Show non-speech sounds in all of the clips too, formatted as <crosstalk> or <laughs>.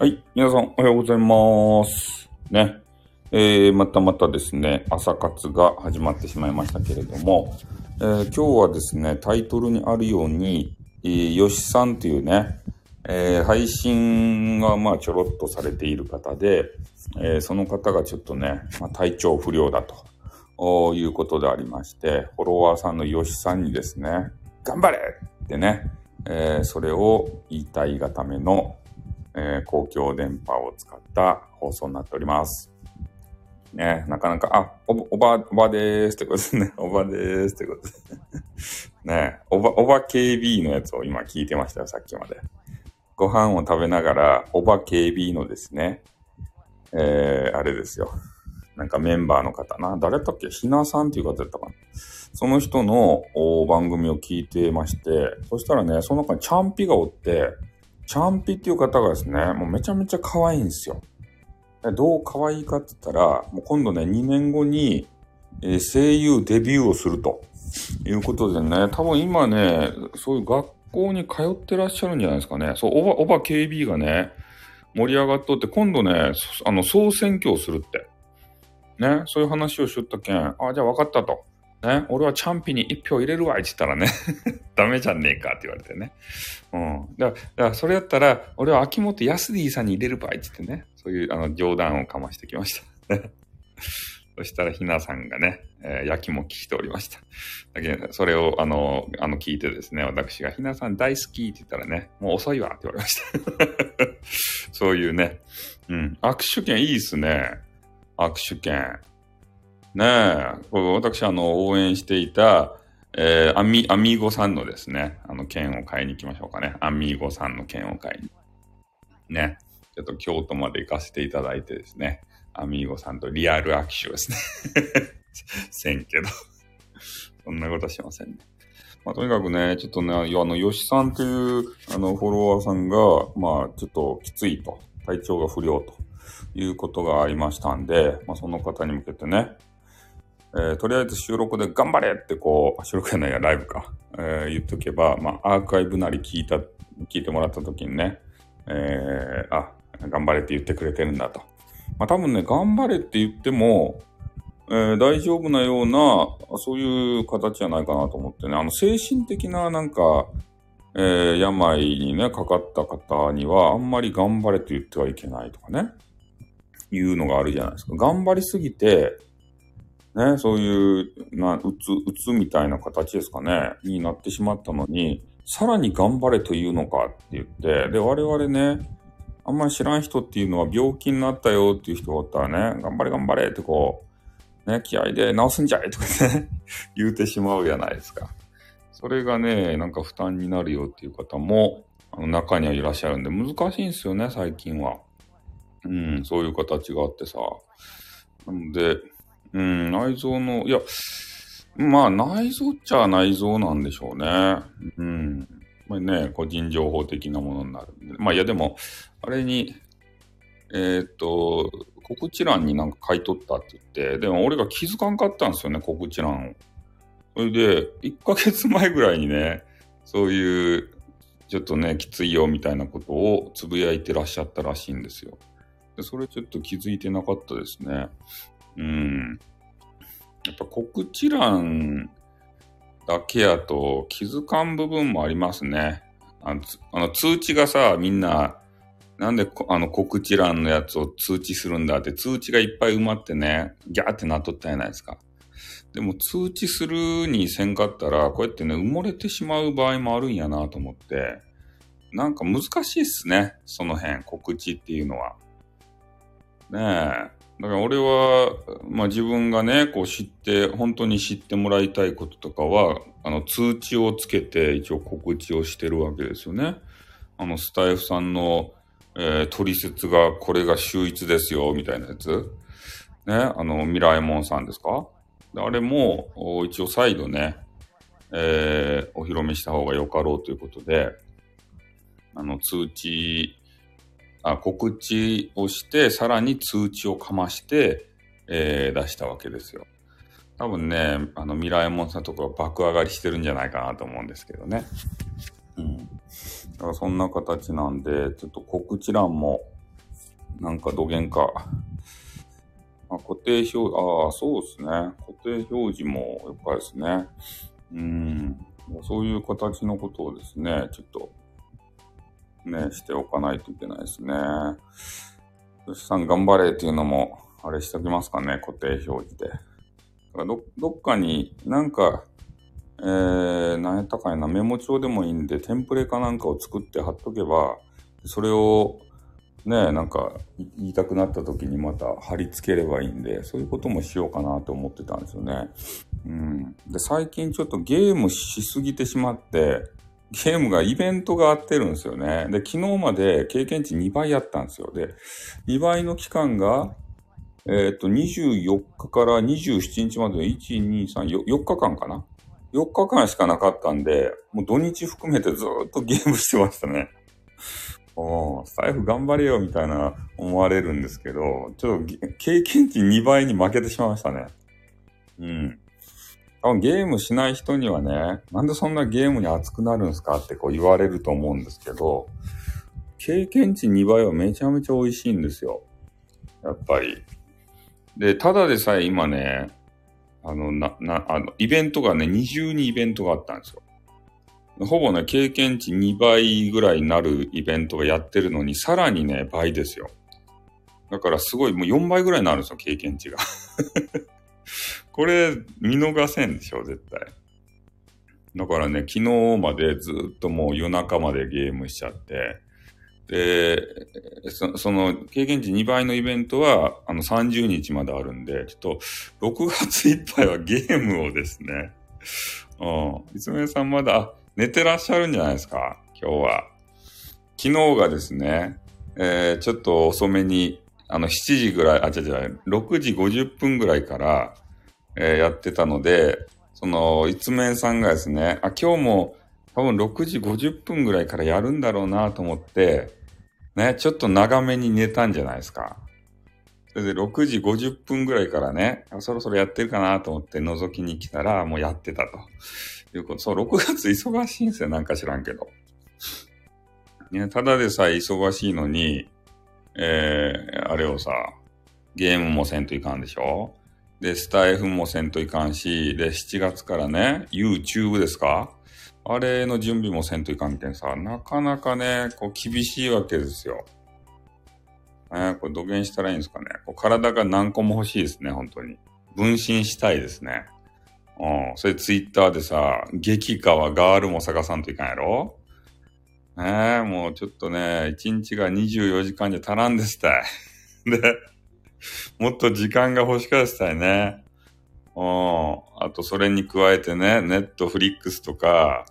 はい。皆さん、おはようございます。ね。えー、またまたですね、朝活が始まってしまいましたけれども、えー今日はですね、タイトルにあるように、えー、よしさんというね、えー配信がまあちょろっとされている方で、えーその方がちょっとね、まあ、体調不良だとおいうことでありまして、フォロワーさんのよしさんにですね、頑張れってね、えーそれを言いたいがための、えー公共電波を使った放送になっております。ね、なかなか、あ、お、おば、おばでーすってことですね。<laughs> おばでーすってことです。ね、ねおば、おば KB のやつを今聞いてましたよ、さっきまで。ご飯を食べながら、おば KB のですね、えー、あれですよ。なんかメンバーの方な。誰だっけ？ひなさんっていう方だったかな。その人の番組を聞いてまして、そしたらね、その中にチャンピがおって、チャンピっていう方がですね、もうめちゃめちゃ可愛いんですよ。どう可愛いかって言ったら、もう今度ね、2年後に、えー声優デビューをするということでね、多分今ね、そういう学校に通ってらっしゃるんじゃないですかね。そう、おば、おば KB がね、盛り上がっとって、今度ね、あの、総選挙をするって。ね、そういう話をしとったけん、あ、じゃあ分かったと。ね、俺はチャンピに一票入れるわいって言ったらね、<laughs> ダメじゃねえかって言われてね。うん。だから、からそれやったら、俺は秋元康 D さんに入れる場合って言ってね、そういうあの冗談をかましてきました。<laughs> そしたら、ひなさんがね、えー、やきもきしておりました。だけど、それを、あの、あの、聞いてですね、私が、ひなさん大好きって言ったらね、もう遅いわって言われました。<laughs> そういうね、うん。握手券いいっすね。握手券。ねえ、私、あの、応援していた、えーアミ、アミーゴさんのですね、あの、券を買いに行きましょうかね。アミーゴさんの券を買いに。ね。ちょっと京都まで行かせていただいてですね、アミーゴさんとリアル握手ですね。<laughs> せんけど。そんなことはしませんね。まあ、とにかくね、ちょっとね、あの、吉さんという、あの、フォロワーさんが、まあ、ちょっときついと、体調が不良ということがありましたんで、まあ、その方に向けてね、えーとりあえず収録で頑張れってこう、収録じゃないや、ライブか、えー言っとけば、まあ、アーカイブなり聞いた、聞いてもらった時にね、えーあ、頑張れって言ってくれてるんだと。まあ、多分ね、頑張れって言っても、えー大丈夫なような、そういう形じゃないかなと思ってね、あの、精神的ななんか、えー病にね、かかった方には、あんまり頑張れと言ってはいけないとかね、いうのがあるじゃないですか。頑張りすぎて、ね、そういう、な、うつ、うつみたいな形ですかね、になってしまったのに、さらに頑張れというのかって言って、で、我々ね、あんまり知らん人っていうのは病気になったよっていう人がおったらね、頑張れ頑張れってこう、ね、気合で治すんじゃいとかね、<laughs> 言うてしまうじゃないですか。それがね、なんか負担になるよっていう方も、あの中にはいらっしゃるんで、難しいんですよね、最近は。うん、そういう形があってさ。なので、うん、内臓の、いや、まあ内臓っちゃ内臓なんでしょうね。うん。まあね、個人情報的なものになる。まあいやでも、あれに、えーっと、告知欄になんか書いとったって言って、でも俺が気づかんかったんですよね、告知欄を。それで、1ヶ月前ぐらいにね、そういう、ちょっとね、きついよみたいなことをつぶやいてらっしゃったらしいんですよ。でそれちょっと気づいてなかったですね。うん。やっぱ告知欄だけやと気づかん部分もありますね。あのあの通知がさ、みんな、なんでこあの告知欄のやつを通知するんだって通知がいっぱい埋まってね、ギャーってなっとったじゃないですか。でも通知するにせんかったら、こうやってね、埋もれてしまう場合もあるんやなと思って、なんか難しいっすね、その辺、告知っていうのは。ねえ。だから俺は、まあ自分がね、こう知って、本当に知ってもらいたいこととかは、あの通知をつけて一応告知をしてるわけですよね。あのスタイフさんの、えー取説がこれが秀逸ですよ、みたいなやつ。ね、あの、ミラエモンさんですか？であれも、一応再度ね、えーお披露目した方がよかろうということで、あの、通知、告知をして、さらに通知をかまして、えー出したわけですよ。多分ね、あの、ミラエモンさんとかは爆上がりしてるんじゃないかなと思うんですけどね。うん。だからそんな形なんで、ちょっと告知欄も、なんか土源か。あ固定表、ああ、そうですね。固定表示もやっぱりですね。うん。そういう形のことをですね、ちょっと、ね、しておかないといけないですね。よしさん頑張れっていうのも、あれしときますかね、固定表示で。だどどっかになんか、えー、何やったかいな、メモ帳でもいいんで、テンプレかなんかを作って貼っとけば、それをね、なんか言いたくなった時にまた貼り付ければいいんで、そういうこともしようかなと思ってたんですよね。うん。で、最近ちょっとゲームしすぎてしまって、ゲームがイベントがあってるんですよね。で、昨日まで経験値2倍やったんですよ。で、2倍の期間が、えっ、と、24日から27日までの1、2、3、4, 4日間かな ?4 日間しかなかったんで、もう土日含めてずっとゲームしてましたね。<laughs> おスタイフ頑張れよみたいな思われるんですけど、ちょっと経験値2倍に負けてしまいましたね。うん。ゲームしない人にはね、なんでそんなゲームに熱くなるんですかってこう言われると思うんですけど、経験値2倍はめちゃめちゃ美味しいんですよ。やっぱり。で、ただでさえ今ね、あの、な、な、あの、イベントがね、二重にイベントがあったんですよ。ほぼね、経験値2倍ぐらいになるイベントがやってるのに、さらにね、倍ですよ。だからすごい、もう4倍ぐらいになるんですよ、経験値が。これ、見逃せんでしょ、絶対。だからね、昨日までずっともう夜中までゲームしちゃって、で、そその経験値2倍のイベントはあの30日まであるんで、ちょっと6月いっぱいはゲームをですね、うん。いつめさんまだ、寝てらっしゃるんじゃないですか今日は。昨日がですね、えー、ちょっと遅めに、あの、7時ぐらい、あ、違う違う、6時50分ぐらいから、えー、やってたので、その、一面さんがですね、あ、今日も多分6時50分ぐらいからやるんだろうなと思って、ね、ちょっと長めに寝たんじゃないですか。それで6時50分ぐらいからね、そろそろやってるかなと思って覗きに来たら、もうやってたと。いうこと。そう、6月忙しいんですよ。なんか知らんけど。ね、ただでさえ忙しいのに、えー、あれをさ、ゲームもせんといかんでしょで、スタイフもせんといかんし、で、7月からね、YouTube ですか？あれの準備もせんといかんけんさ、なかなかね、こう厳しいわけですよ。えー、これ土下したらいいんですかね？こう体が何個も欲しいですね、本当に。分身したいですね。うん。それツイッターでさ、激化はガールも探さんといかんやろ？ねえ、もうちょっとね、1日が24時間じゃ足らんでしたい。<laughs> で、もっと時間が欲しかったいね。うん。あと、それに加えてね、ネットフリックスとか、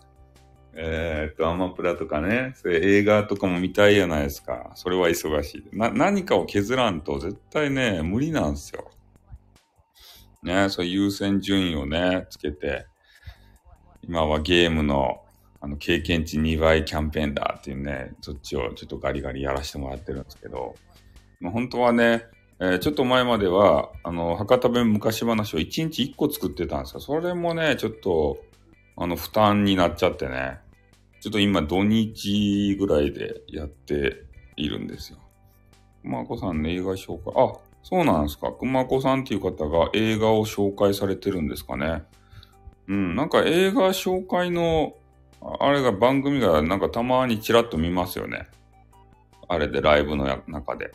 えー、っと、アマプラとかね、それ映画とかも見たいじゃないですか。それは忙しい。な、何かを削らんと絶対ね、無理なんですよ。ね、そう優先順位をね、つけて、今はゲームのあの経験値2倍キャンペーンだっていうね、そっちをちょっとガリガリやらせてもらってるんですけど、まあ、本当はね、えー、ちょっと前までは、あの、博多弁昔話を1日1個作ってたんですよ。それもね、ちょっと、あの、負担になっちゃってね。ちょっと今土日ぐらいでやっているんですよ。熊子さんの映画紹介、あ、そうなんですか。熊子さんっていう方が映画を紹介されてるんですかね。うん、なんか映画紹介の、あれが番組がなんかたまにちらっと見ますよね。あれでライブの中で。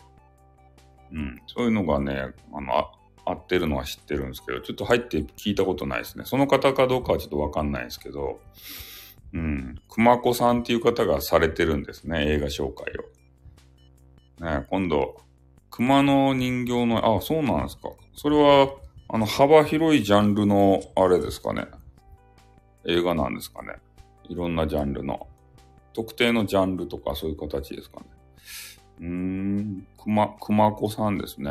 うん、そういうのがね、あの、あ合ってるのは知ってるんですけど、ちょっと入って聞いたことないですね。その方かどうかはちょっとわかんないですけど、うん。熊子さんっていう方がされてるんですね、映画紹介を。ね、今度、熊の人形の、あ、そうなんですか。それは、あの、幅広いジャンルの、あれですかね。映画なんですかね。いろんなジャンルの。特定のジャンルとかそういう形ですかね。うーん、熊、熊子さんですね。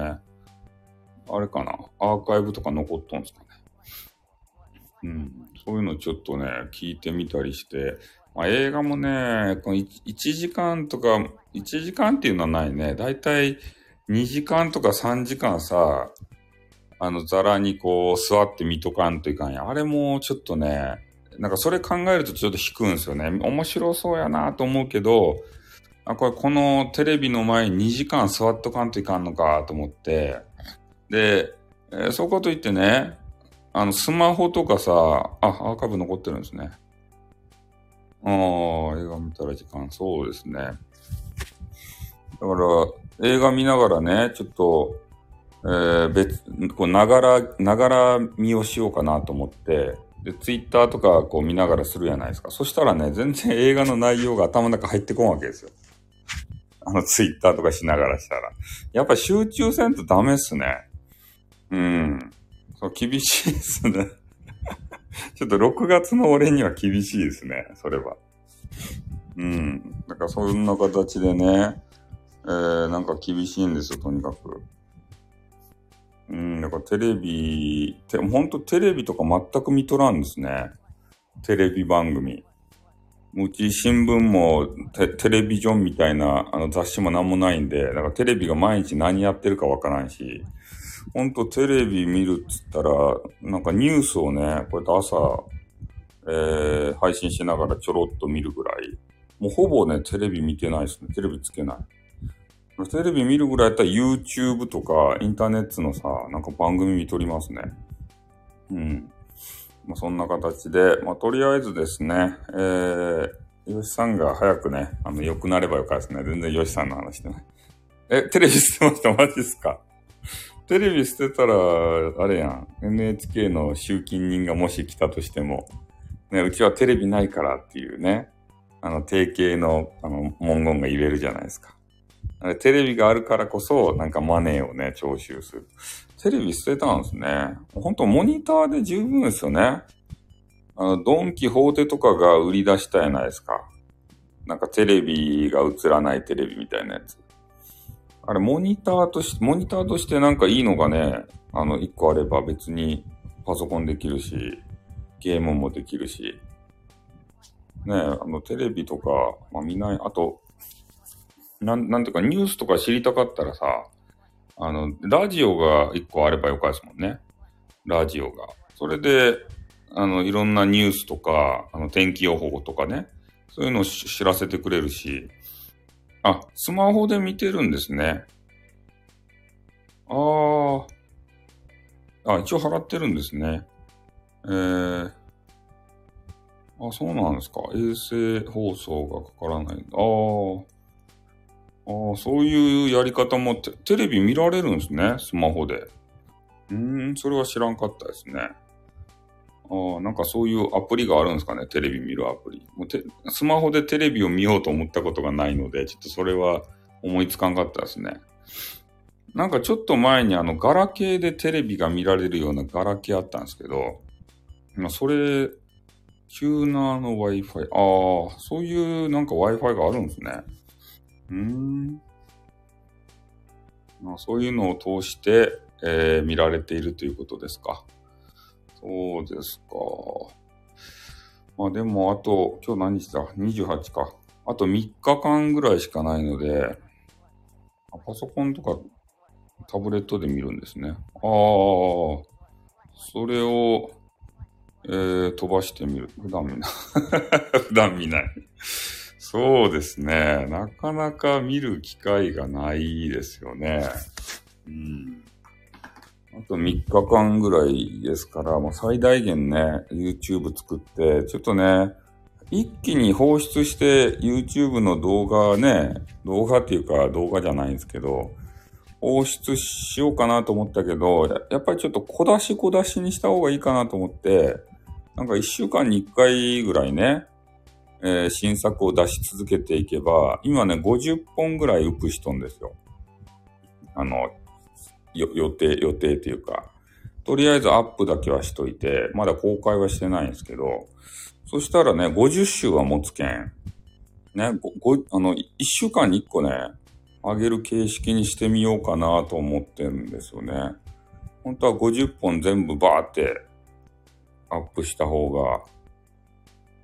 あれかな。アーカイブとか残っとんすかね。うん、そういうのちょっとね、聞いてみたりして、まあ、映画もね、この 1, 1時間とか、1時間っていうのはないね。だいたい2時間とか3時間さ、あの、ザラにこう、座って見とかんといかんや。あれもちょっとね、なんかそれ考えるとちょっと引くんですよね。面白そうやなと思うけど、あ、これこのテレビの前に2時間座っとかんといかんのかと思って、で、えー、そうこと言ってね、あの、スマホとかさ、あ、アーカイブ残ってるんですね。ああ、映画見たら時間、そうですね。だから、映画見ながらね、ちょっと、えー、別、こう、ながら、ながら見をしようかなと思って、で、ツイッターとかこう見ながらするじゃないですか。そしたらね、全然映画の内容が頭の中入ってこんわけですよ。あの、ツイッターとかしながらしたら。やっぱ集中せんとダメっすね。うん。そう、厳しいですね。<laughs> ちょっと6月の俺には厳しいですね、それは。うん。だからそんな形でね、えー、なんか厳しいんですよ、とにかく。うん、だからテレビ、て、ほんとテレビとか全く見とらんですね。テレビ番組。うち新聞もテレビジョンみたいなあの雑誌もなんもないんで、だかテレビが毎日何やってるかわからんし、ほんとテレビ見るっつったら、なんかニュースをね、こうやって朝、えー、配信しながらちょろっと見るぐらい、もうほぼね、テレビ見てないですね。テレビつけない。テレビ見るぐらいやったら YouTube とかインターネットのさ、なんか番組見とりますね。うん。まあ、そんな形で、まあ、とりあえずですね、えー、ヨシさんが早くね、あの、良くなればよかったですね。全然ヨシさんの話してない。え、テレビ捨てました？<laughs> マジですか？テレビ捨てたら、あれやん。NHK の集金人がもし来たとしても、ね、うちはテレビないからっていうね、あの、定型の、あの、文言が言えるじゃないですか。テレビがあるからこそ、なんかマネーをね、徴収する。テレビ捨てたんですね。ほんとモニターで十分ですよね。あの、ドンキホーテとかが売り出したやないですか。なんかテレビが映らないテレビみたいなやつ。あれ、モニターとして、モニターとしてなんかいいのがね、あの、一個あれば別にパソコンできるし、ゲームもできるし。ねあの、テレビとか、まあ見ない、あと、なん、なんていうか、ニュースとか知りたかったらさ、あの、ラジオが一個あればよかですもんね。ラジオが。それで、あの、いろんなニュースとか、あの、天気予報とかね、そういうのを知らせてくれるし、あ、スマホで見てるんですね。ああ。あ、一応払ってるんですね。えー、あ、そうなんですか。衛星放送がかからない。ああ。ああ、そういうやり方もテテレビ見られるんですね、スマホで。うーん、それは知らんかったですね。ああ、なんかそういうアプリがあるんですかね、テレビ見るアプリ。もうてスマホでテレビを見ようと思ったことがないので、ちょっとそれは思いつかんかったですね。なんかちょっと前にあの、ガラケーでテレビが見られるようなガラケーあったんですけど、まあ、それ、チューナーの Wi-Fi、ああ、そういうなんか Wi-Fi があるんですね。うん。まあ、そういうのを通して、えー、見られているということですか。そうですか。まあでも、あと、今日何日だ ?28 か。あと3日間ぐらいしかないので、パソコンとかタブレットで見るんですね。ああ、それを、えー、飛ばしてみる。普段見ない。<laughs> 普段見ない。そうですね。なかなか見る機会がないですよね。うん。あと3日間ぐらいですから、もう最大限ね、YouTube 作って、ちょっとね、一気に放出して YouTube の動画ね、動画っていうか動画じゃないんですけど、放出しようかなと思ったけど、やっぱりちょっと小出し小出しにした方がいいかなと思って、なんか1週間に1回ぐらいね、えー、新作を出し続けていけば、今ね、50本ぐらいウプしとんですよ。あの、予定、予定っていうか、とりあえずアップだけはしといて、まだ公開はしてないんですけど、そしたらね、50週は持つけん。ね、ご、ご、あの、1週間に1個ね、あげる形式にしてみようかなと思ってるんですよね。本当は50本全部バーってアップした方が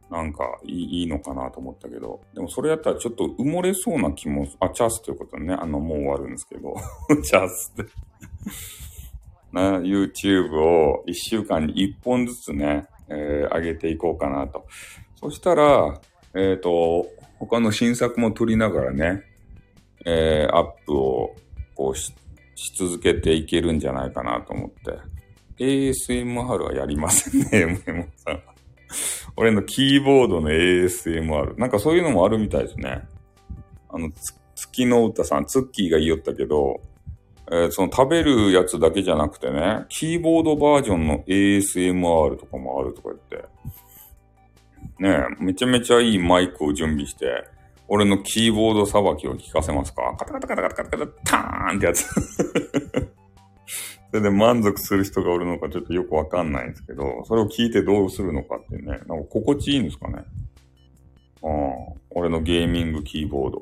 なんかいいいいのかなと思ったけど、でもそれやったらちょっと埋もれそうな気も、あ、チャースということね、あの、もう終わるんですけど、<laughs> チャースってな、YouTube を1週間に1本ずつね、えー、上げていこうかなと。そしたら、ええっ、と、他の新作も撮りながらね、えー、アップをこうしし続けていけるんじゃないかなと思って。ASMR はやりませんね、<laughs> MM さん。俺のキーボードの ASMR。なんかそういうのもあるみたいですね。あの、月の歌さん、ツッキーが言いよったけど、えー、その食べるやつだけじゃなくてね、キーボードバージョンの ASMR とかもあるとか言って。ねえ、めちゃめちゃいいマイクを準備して、俺のキーボードさばきを聞かせますかカタカタカタカタカタカタターンってやつ。それで満足する人がおるのかちょっとよくわかんないんですけど、それを聞いてどうするのかってね、なんか心地いいんですかね。ああ、俺のゲーミングキーボード。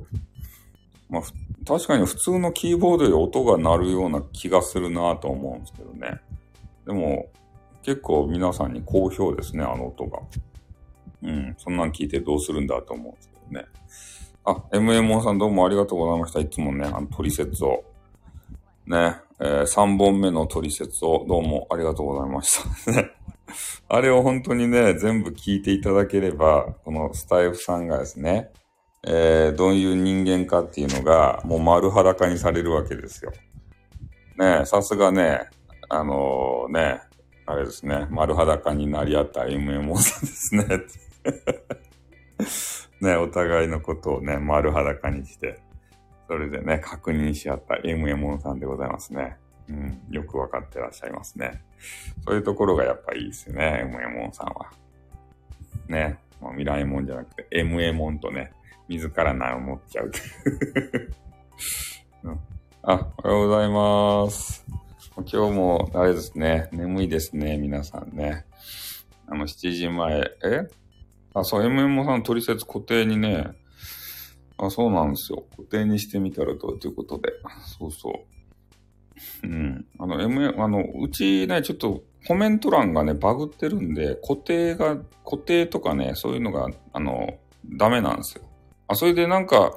まあ、確かに普通のキーボードで音が鳴るような気がするなと思うんですけどね。でも、結構皆さんに好評ですね、あの音が。うん、そんなん聞いてどうするんだと思うんですけどね。あ、MMO さんどうもありがとうございました。いつもね、あの、取説を。ね、えー、3本目の取説をどうもありがとうございました。あれを本当にね、全部聞いていただければ、このスタイフさんがですね、えー、どういう人間かっていうのが、もう丸裸にされるわけですよ。ねさすがね、あのー、ね、あれですね、丸裸になり合った MMO さんですね。<laughs> ね、お互いのことをね、丸裸にして、それでね、確認し合った MM さんでございますね。うん、よくわかってらっしゃいますね。そういうところがやっぱいいですよね、MM さんは。ね、もう未来もんじゃなくて、MM とね、自ら名を持っちゃう <laughs> うん。あ、おはようございます。今日も、あれですね、眠いですね、皆さんね。あの、7時前、え？あ、そう、MM さん取説固定にね、あ、そうなんですよ。固定にしてみたらどうということで。そうそう。うん。あの、M、あの、うちね、ちょっとコメント欄がね、バグってるんで、固定が、固定とかね、そういうのが、あの、ダメなんですよ。あ、それでなんか、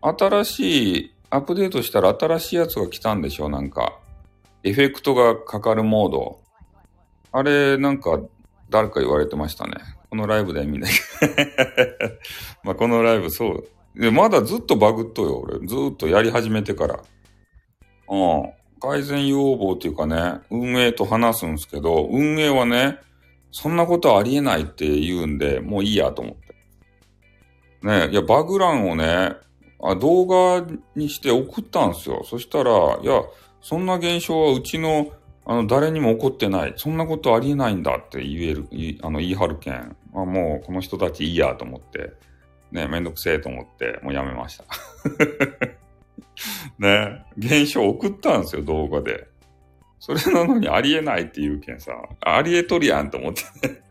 新しい、アップデートしたら新しいやつが来たんでしょなんか、エフェクトがかかるモード。あれ、なんか、誰か言われてましたね。このライブでみんな <laughs> まあこのライブそう。で、まだずっとバグっとよ、俺。ずっとやり始めてから。うん。改善要望っていうかね、運営と話すんですけど、運営はね、そんなことありえないって言うんで、もういいやと思って。ねいや、バグ欄をね、あ動画にして送ったんですよ。そしたら、いや、そんな現象はうちのあの、誰にも怒ってない。そんなことありえないんだって言える、あの、言い張るけん。あもう、この人たちいいやと思って、ね、めんどくせえと思って、もうやめました。<laughs> ね、現象送ったんですよ、動画で。それなのにありえないって言うけんさ、ありえとるやんと思ってね。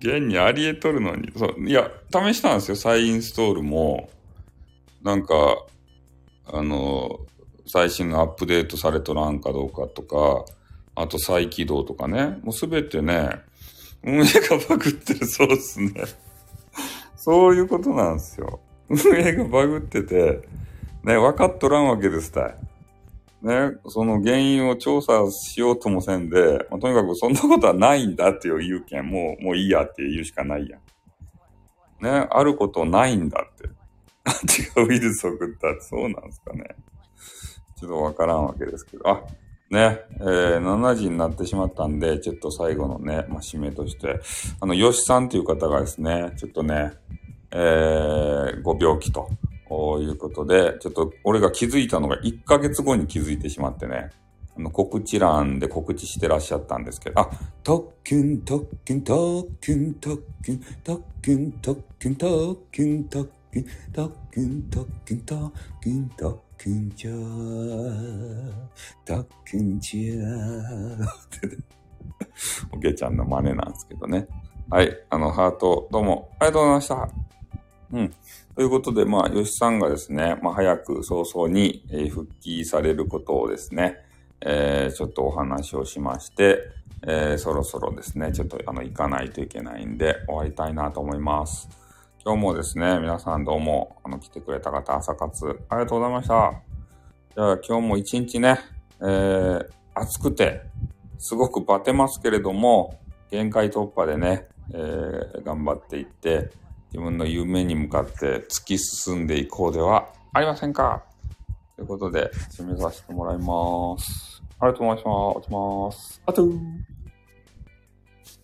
現にありえとるのに、そう、いや、試したんですよ、再インストールも。なんか、あの、最新のアップデートされとらんかどうかとか、あと再起動とかね。もうすべてね、運営がバグってるそうっすね。そういうことなんですよ。運営がバグってて、ね、分かっとらんわけですたい。ね、その原因を調査しようともせんで、まあ、とにかくそんなことはないんだっていう言うけん、もう、もういいやって言うしかないやん。ね、あることないんだって。<laughs> 違うウイルスを送ったってそうなんですかね。ちょっとわからんわけですけど、あ、ね、えー、7時になってしまったんで、ちょっと最後のね、まあ、締めとして、あの、吉さんという方がですね、ちょっとね、えー、ご病気ということで、ちょっと俺が気づいたのが1ヶ月後に気づいてしまってね、あの、告知欄で告知してらっしゃったんですけど、あ、特訓、特訓、特訓、特訓、特訓、特訓、特訓、特訓、特訓、特訓、特訓、特訓、ちゃー、たっくんちゃー。って。おけちゃんの真似なんですけどね。はい。あの、ハート、どうも、ありがとうございました。うん。ということで、まあ、吉さんがですね、まあ、早く早々に、え、復帰されることをですね、えー、ちょっとお話をしまして、えー、そろそろですね、ちょっとあの、行かないといけないんで、終わりたいなと思います。今日もですね、皆さんどうも、あの、来てくれた方、朝活、ありがとうございました。じゃあ、今日も一日ね、えー、暑くて、すごくバテますけれども、限界突破でね、えー、頑張っていって、自分の夢に向かって突き進んでいこうではありませんか？ということで、締めさせてもらいます。ありがとうございました。お願いします。あとー